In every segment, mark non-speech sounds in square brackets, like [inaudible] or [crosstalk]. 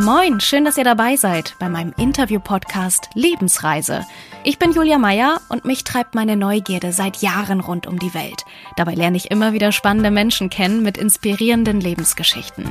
Moin, schön, dass ihr dabei seid bei meinem Interview-Podcast Lebensreise. Ich bin Julia Meyer und mich treibt meine Neugierde seit Jahren rund um die Welt. Dabei lerne ich immer wieder spannende Menschen kennen mit inspirierenden Lebensgeschichten.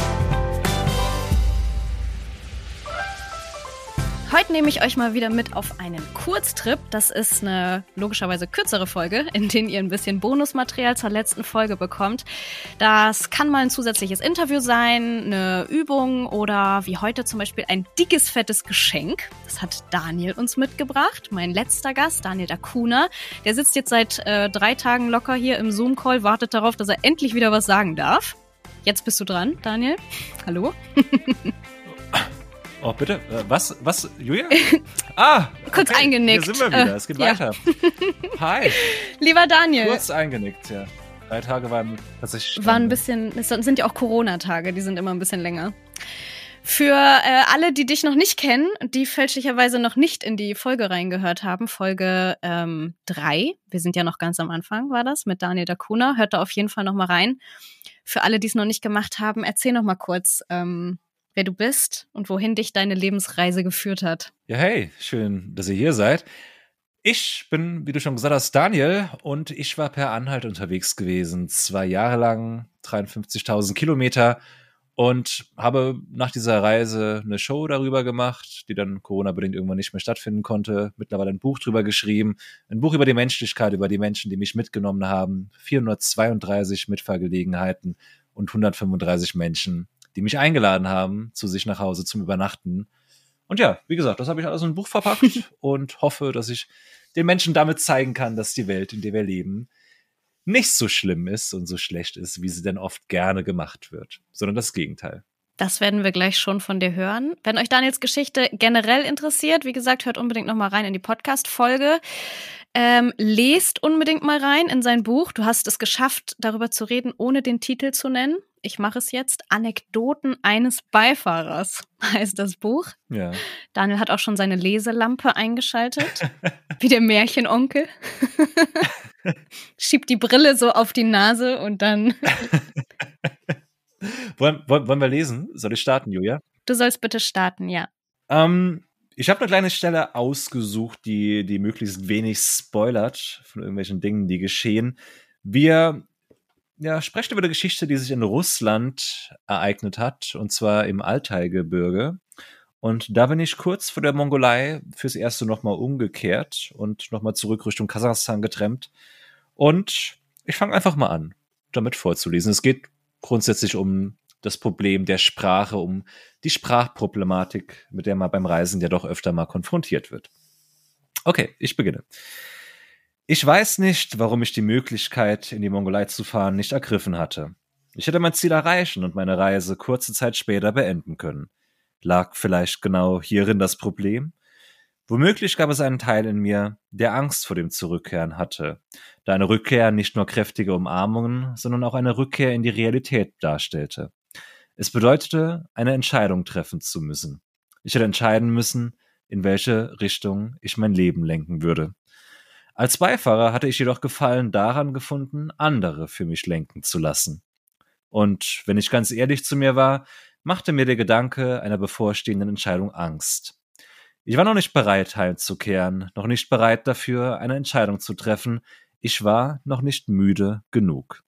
Heute nehme ich euch mal wieder mit auf einen Kurztrip. Das ist eine logischerweise kürzere Folge, [laughs] in der ihr ein bisschen Bonusmaterial zur letzten Folge bekommt. Das kann mal ein zusätzliches Interview sein, eine Übung oder wie heute zum Beispiel ein dickes, fettes Geschenk. Das hat Daniel uns mitgebracht, mein letzter Gast, Daniel Dakuna. Der sitzt jetzt seit äh, drei Tagen locker hier im Zoom-Call, wartet darauf, dass er endlich wieder was sagen darf. Jetzt bist du dran, Daniel. Hallo. [laughs] Oh, bitte? Äh, was? Was? Julia? [laughs] Ah! Kurz okay. eingenickt. Hier sind wir wieder. Es geht [laughs] äh, weiter. Hi. Lieber Daniel. Kurz eingenickt, ja. Drei Tage waren tatsächlich. Waren ein bisschen, es sind ja auch Corona-Tage, die sind immer ein bisschen länger. Für äh, alle, die dich noch nicht kennen, die fälschlicherweise noch nicht in die Folge reingehört haben, Folge ähm, drei, wir sind ja noch ganz am Anfang, war das, mit Daniel Dakuna, hört da auf jeden Fall noch mal rein. Für alle, die es noch nicht gemacht haben, erzähl noch mal kurz, ähm, wer du bist und wohin dich deine Lebensreise geführt hat. Ja, hey, schön, dass ihr hier seid. Ich bin, wie du schon gesagt hast, Daniel und ich war per Anhalt unterwegs gewesen, zwei Jahre lang, 53.000 Kilometer und habe nach dieser Reise eine Show darüber gemacht, die dann Corona-bedingt irgendwann nicht mehr stattfinden konnte. Mittlerweile ein Buch drüber geschrieben, ein Buch über die Menschlichkeit, über die Menschen, die mich mitgenommen haben, 432 Mitfahrgelegenheiten und 135 Menschen, die mich eingeladen haben zu sich nach Hause zum Übernachten. Und ja, wie gesagt, das habe ich alles in ein Buch verpackt [laughs] und hoffe, dass ich den Menschen damit zeigen kann, dass die Welt, in der wir leben, nicht so schlimm ist und so schlecht ist, wie sie denn oft gerne gemacht wird, sondern das Gegenteil. Das werden wir gleich schon von dir hören. Wenn euch Daniels Geschichte generell interessiert, wie gesagt, hört unbedingt noch mal rein in die Podcast-Folge. Ähm, lest unbedingt mal rein in sein Buch. Du hast es geschafft, darüber zu reden, ohne den Titel zu nennen. Ich mache es jetzt. Anekdoten eines Beifahrers [laughs] heißt das Buch. Ja. Daniel hat auch schon seine Leselampe eingeschaltet. [laughs] wie der Märchenonkel. [laughs] Schiebt die Brille so auf die Nase und dann. wollen, wollen, wollen wir lesen? Soll ich starten, Julia? Du sollst bitte starten, ja. Ähm, ich habe eine kleine Stelle ausgesucht, die, die möglichst wenig spoilert von irgendwelchen Dingen, die geschehen. Wir ja, sprechen über eine Geschichte, die sich in Russland ereignet hat, und zwar im Altai-Gebirge. Und da bin ich kurz vor der Mongolei fürs erste nochmal umgekehrt und nochmal zurück Richtung Kasachstan getrennt. Und ich fange einfach mal an, damit vorzulesen. Es geht grundsätzlich um das Problem der Sprache, um die Sprachproblematik, mit der man beim Reisen ja doch öfter mal konfrontiert wird. Okay, ich beginne. Ich weiß nicht, warum ich die Möglichkeit, in die Mongolei zu fahren, nicht ergriffen hatte. Ich hätte mein Ziel erreichen und meine Reise kurze Zeit später beenden können. Lag vielleicht genau hierin das Problem? Womöglich gab es einen Teil in mir, der Angst vor dem Zurückkehren hatte, da eine Rückkehr nicht nur kräftige Umarmungen, sondern auch eine Rückkehr in die Realität darstellte. Es bedeutete, eine Entscheidung treffen zu müssen. Ich hätte entscheiden müssen, in welche Richtung ich mein Leben lenken würde. Als Beifahrer hatte ich jedoch Gefallen daran gefunden, andere für mich lenken zu lassen. Und wenn ich ganz ehrlich zu mir war, machte mir der Gedanke einer bevorstehenden Entscheidung Angst. Ich war noch nicht bereit, heimzukehren, noch nicht bereit dafür, eine Entscheidung zu treffen. Ich war noch nicht müde genug.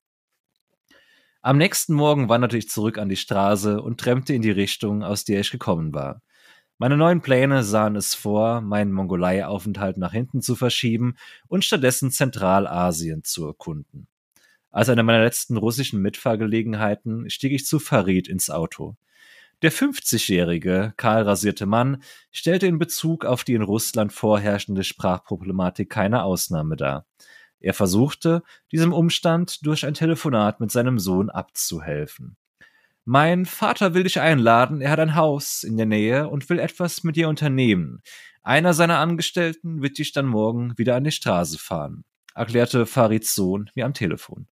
Am nächsten Morgen wanderte ich zurück an die Straße und trennte in die Richtung, aus der ich gekommen war. Meine neuen Pläne sahen es vor, meinen Mongolei-Aufenthalt nach hinten zu verschieben und stattdessen Zentralasien zu erkunden. Als eine meiner letzten russischen Mitfahrgelegenheiten stieg ich zu Farid ins Auto. Der 50-jährige, kahlrasierte Mann stellte in Bezug auf die in Russland vorherrschende Sprachproblematik keine Ausnahme dar. Er versuchte, diesem Umstand durch ein Telefonat mit seinem Sohn abzuhelfen. Mein Vater will dich einladen, er hat ein Haus in der Nähe und will etwas mit dir unternehmen. Einer seiner Angestellten wird dich dann morgen wieder an die Straße fahren, erklärte Farids Sohn mir am Telefon.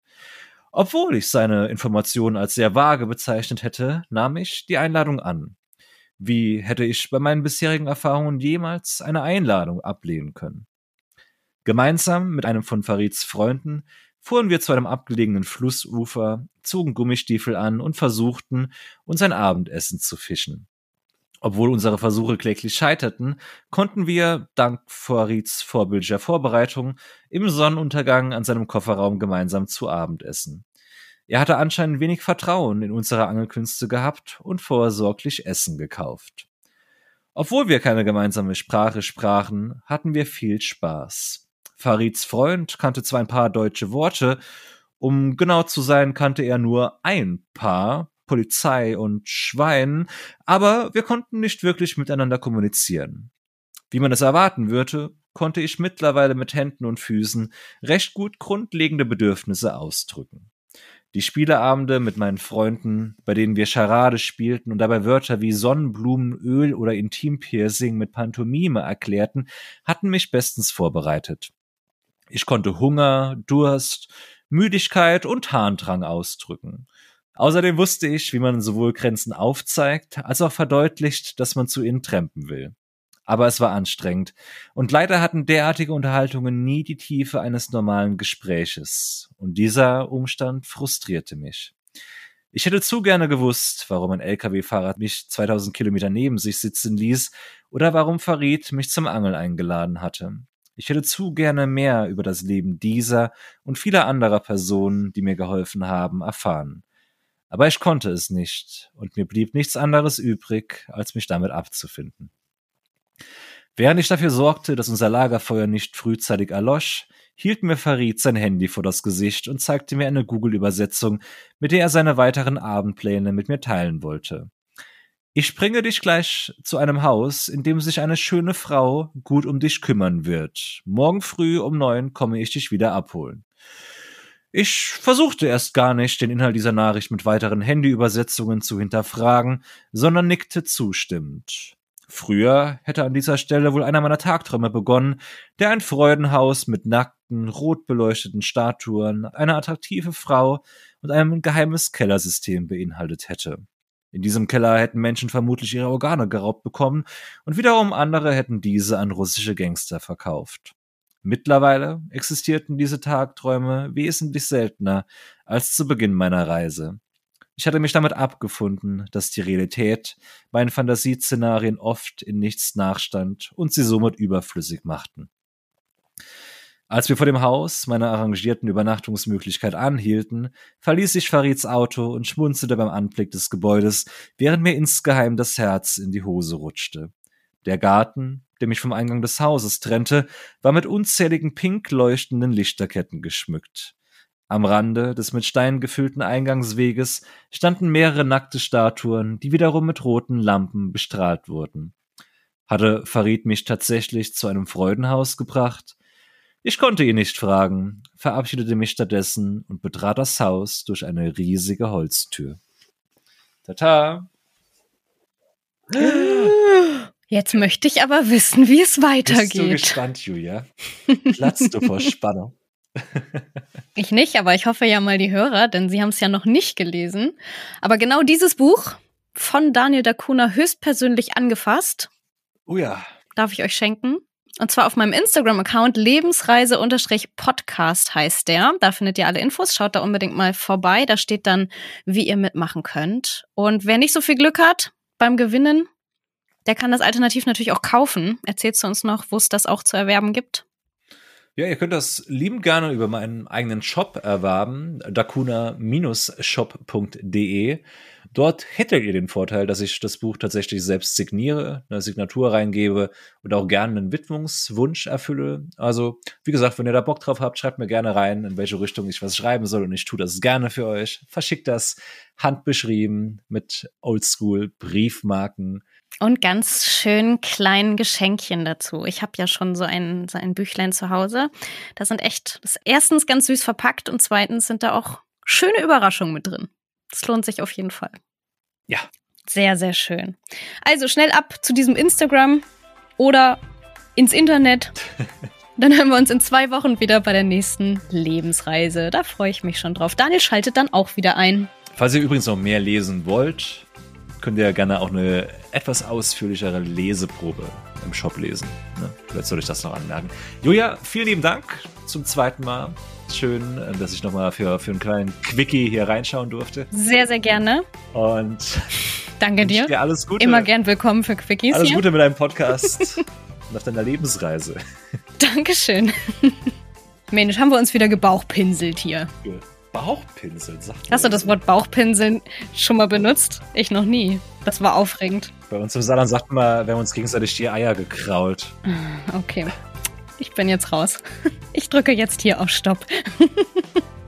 Obwohl ich seine Informationen als sehr vage bezeichnet hätte, nahm ich die Einladung an. Wie hätte ich bei meinen bisherigen Erfahrungen jemals eine Einladung ablehnen können? Gemeinsam mit einem von Farids Freunden fuhren wir zu einem abgelegenen Flussufer, zogen Gummistiefel an und versuchten, uns ein Abendessen zu fischen. Obwohl unsere Versuche kläglich scheiterten, konnten wir, dank Farids vorbildlicher Vorbereitung, im Sonnenuntergang an seinem Kofferraum gemeinsam zu Abend essen. Er hatte anscheinend wenig Vertrauen in unsere Angelkünste gehabt und vorsorglich Essen gekauft. Obwohl wir keine gemeinsame Sprache sprachen, hatten wir viel Spaß. Farids Freund kannte zwar ein paar deutsche Worte, um genau zu sein, kannte er nur ein paar, Polizei und Schwein, aber wir konnten nicht wirklich miteinander kommunizieren. Wie man es erwarten würde, konnte ich mittlerweile mit Händen und Füßen recht gut grundlegende Bedürfnisse ausdrücken. Die Spieleabende mit meinen Freunden, bei denen wir Charade spielten und dabei Wörter wie Sonnenblumen, Öl oder Intimpiercing mit Pantomime erklärten, hatten mich bestens vorbereitet. Ich konnte Hunger, Durst, Müdigkeit und Harndrang ausdrücken. Außerdem wusste ich, wie man sowohl Grenzen aufzeigt, als auch verdeutlicht, dass man zu ihnen trampen will. Aber es war anstrengend. Und leider hatten derartige Unterhaltungen nie die Tiefe eines normalen Gespräches. Und dieser Umstand frustrierte mich. Ich hätte zu gerne gewusst, warum ein LKW-Fahrer mich 2000 Kilometer neben sich sitzen ließ oder warum Farid mich zum Angeln eingeladen hatte. Ich hätte zu gerne mehr über das Leben dieser und vieler anderer Personen, die mir geholfen haben, erfahren. Aber ich konnte es nicht, und mir blieb nichts anderes übrig, als mich damit abzufinden. Während ich dafür sorgte, dass unser Lagerfeuer nicht frühzeitig erlosch, hielt mir Farid sein Handy vor das Gesicht und zeigte mir eine Google-Übersetzung, mit der er seine weiteren Abendpläne mit mir teilen wollte. Ich bringe dich gleich zu einem Haus, in dem sich eine schöne Frau gut um dich kümmern wird. Morgen früh um neun komme ich dich wieder abholen. Ich versuchte erst gar nicht, den Inhalt dieser Nachricht mit weiteren Handyübersetzungen zu hinterfragen, sondern nickte zustimmend. Früher hätte an dieser Stelle wohl einer meiner Tagträume begonnen, der ein Freudenhaus mit nackten, rot beleuchteten Statuen, eine attraktive Frau und ein geheimes Kellersystem beinhaltet hätte. In diesem Keller hätten Menschen vermutlich ihre Organe geraubt bekommen und wiederum andere hätten diese an russische Gangster verkauft. Mittlerweile existierten diese Tagträume wesentlich seltener als zu Beginn meiner Reise. Ich hatte mich damit abgefunden, dass die Realität meinen Fantasieszenarien oft in nichts nachstand und sie somit überflüssig machten. Als wir vor dem Haus meiner arrangierten Übernachtungsmöglichkeit anhielten, verließ ich Farids Auto und schmunzelte beim Anblick des Gebäudes, während mir insgeheim das Herz in die Hose rutschte. Der Garten, der mich vom Eingang des Hauses trennte, war mit unzähligen pink leuchtenden Lichterketten geschmückt. Am Rande des mit Steinen gefüllten Eingangsweges standen mehrere nackte Statuen, die wiederum mit roten Lampen bestrahlt wurden. Hatte Farid mich tatsächlich zu einem Freudenhaus gebracht? Ich konnte ihn nicht fragen, verabschiedete mich stattdessen und betrat das Haus durch eine riesige Holztür. Tata! Jetzt möchte ich aber wissen, wie es weitergeht. Bist du gespannt, Julia? Platzt du vor [laughs] Spannung? ich nicht, aber ich hoffe ja mal die Hörer, denn sie haben es ja noch nicht gelesen. Aber genau dieses Buch von Daniel Dacuna höchstpersönlich angefasst. Oh ja. Darf ich euch schenken? Und zwar auf meinem Instagram-Account Lebensreise-Podcast heißt der. Da findet ihr alle Infos. Schaut da unbedingt mal vorbei. Da steht dann, wie ihr mitmachen könnt. Und wer nicht so viel Glück hat beim Gewinnen, der kann das alternativ natürlich auch kaufen. Erzählst du uns noch, wo es das auch zu erwerben gibt? Ja, ihr könnt das lieben gerne über meinen eigenen Shop erwerben, dakuna-shop.de. Dort hättet ihr den Vorteil, dass ich das Buch tatsächlich selbst signiere, eine Signatur reingebe und auch gerne einen Widmungswunsch erfülle. Also, wie gesagt, wenn ihr da Bock drauf habt, schreibt mir gerne rein, in welche Richtung ich was schreiben soll und ich tue das gerne für euch. Verschickt das handbeschrieben mit Oldschool Briefmarken. Und ganz schön kleinen Geschenkchen dazu. Ich habe ja schon so ein, so ein Büchlein zu Hause. Da sind echt, das ist erstens ganz süß verpackt und zweitens sind da auch schöne Überraschungen mit drin. Das lohnt sich auf jeden Fall. Ja. Sehr, sehr schön. Also schnell ab zu diesem Instagram oder ins Internet. [laughs] Dann hören wir uns in zwei Wochen wieder bei der nächsten Lebensreise. Da freue ich mich schon drauf. Daniel schaltet dann auch wieder ein. Falls ihr übrigens noch mehr lesen wollt, könnt ihr gerne auch eine etwas ausführlichere Leseprobe im Shop lesen. Ne? Vielleicht soll ich das noch anmerken. Julia, vielen lieben Dank zum zweiten Mal. Schön, dass ich nochmal für, für einen kleinen Quickie hier reinschauen durfte. Sehr, sehr gerne. Und danke dir. dir alles Gute. Immer gern willkommen für Quickies. Alles hier. Gute mit deinem Podcast [laughs] und auf deiner Lebensreise. [laughs] Dankeschön. [laughs] Mensch, haben wir uns wieder gebauchpinselt hier. Bauchpinseln, sagt Hast du das Wort Bauchpinseln schon mal benutzt? Ich noch nie. Das war aufregend. Bei uns im Saarland sagt man, wir haben uns gegenseitig die Eier gekrault. Okay. Ich bin jetzt raus. Ich drücke jetzt hier auf Stopp. [laughs]